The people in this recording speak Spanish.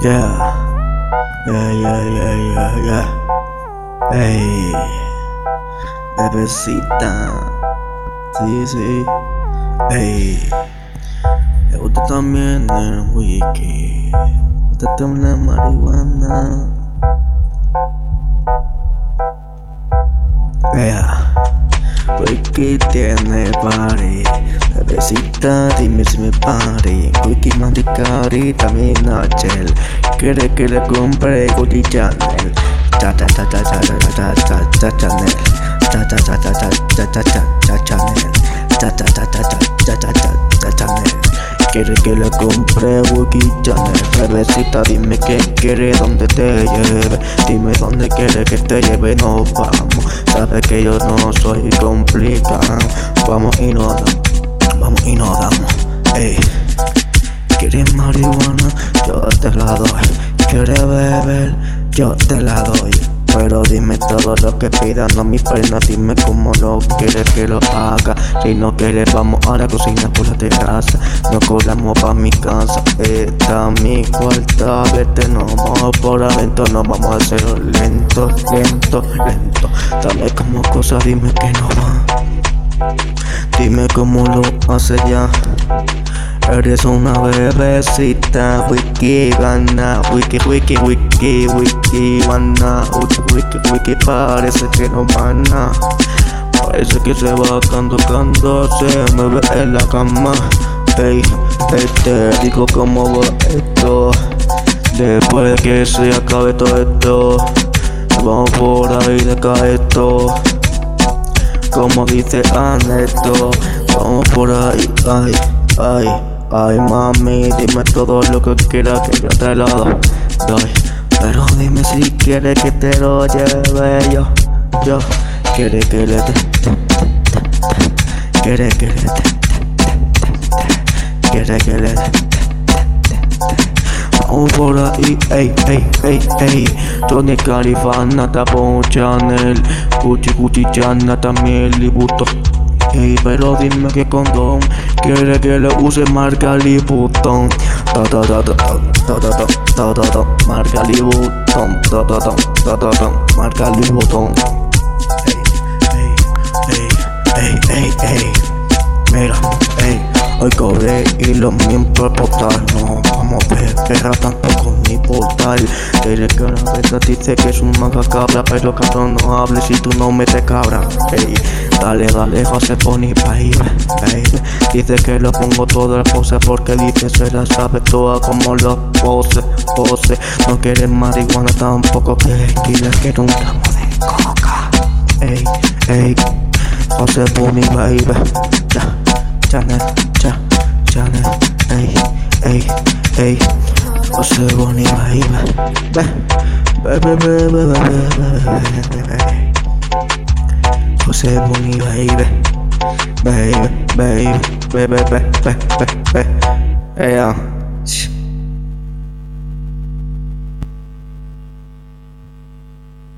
Yeah. Yeah, yeah, yeah, yeah, yeah. Hey. Bebecita. Sí, sí. Hey. Me gusta también el whisky. Me gusta también la marihuana. Yeah. Wiki tiene party Bebecita, dime si me pare Wiki mandicari, también Nachel Quiere que le compre Gucci Chanel Cha cha cha cha cha cha cha cha cha Chanel Cha cha cha cha cha cha cha cha cha Chanel Cha cha cha cha cha cha cha cha cha Chanel Quiere que le compre Wiki Chanel Bebecita dime qué quiere, dónde te lleve Dime dónde quiere que te lleve, nos vamos Sabe que yo no soy complicado Vamos y nos vamos y nos damos Ey ¿Quieres marihuana? Yo te la doy ¿Quieres beber? Yo te la doy pero dime todo lo que pidas, no mi pena, dime cómo lo quieres que lo haga. Si no quieres, vamos a la cocina por la terraza. No colamos pa' mi casa, esta mi cuarta. Vete, no vamos por adentro, no vamos a hacerlo lento, lento, lento. Dame como cosas, dime que no va. Dime cómo lo hace ya. Eres una bebecita, wiki gana, wiki wiki wiki wiki gana, wiki wiki wiki parece que no gana. Parece que se va cuando se mueve en la cama. Hey, hey, te digo cómo va esto. Después de que se acabe todo esto, vamos por ahí de caer esto. Como dice Aneto, vamos por ahí, ay, ay. Ay mami, dime todo lo que quieras que yo te lo doy Pero dime si quieres que te lo lleve yo Yo. Quiere que le te Quiere que le te Quiere que le Por ahí, ey, ey, ey, ey Tony Califana, Tapon Chanel Gucci, Gucci, Chana, también Libuto Ey, pero dime que condón quiere que le use marca Libutón. Ta ta ta ta ta ta ta ta ta ta marca Libutón. Ta ta ta ta ta ta marca Libutón. Ey, ey, ey, ey, ey. Mira, ey, hoy cobré y los miembros portal. No vamos a ver guerra tanto con mi portal. Dile que la verdad dice que es un manga cabra, pero cabrón no hables si tú no metes cabra. Ey, dale, dale, José Pony, baby, baby. Dice que lo pongo todo en pose porque dice se la sabe toda como los pose, pose. No quiere marihuana tampoco que quiere quiere un gramo de coca. Ey, ey, José Pony, baby. Ya, Chanel, ya, Chanel, ey, ey, ey. José Bonnie, baby. Be, be, be, be, be, be, be, be. José Bonnie, baby. Baby, baby, baby, baby, baby, baby. Hey, uh.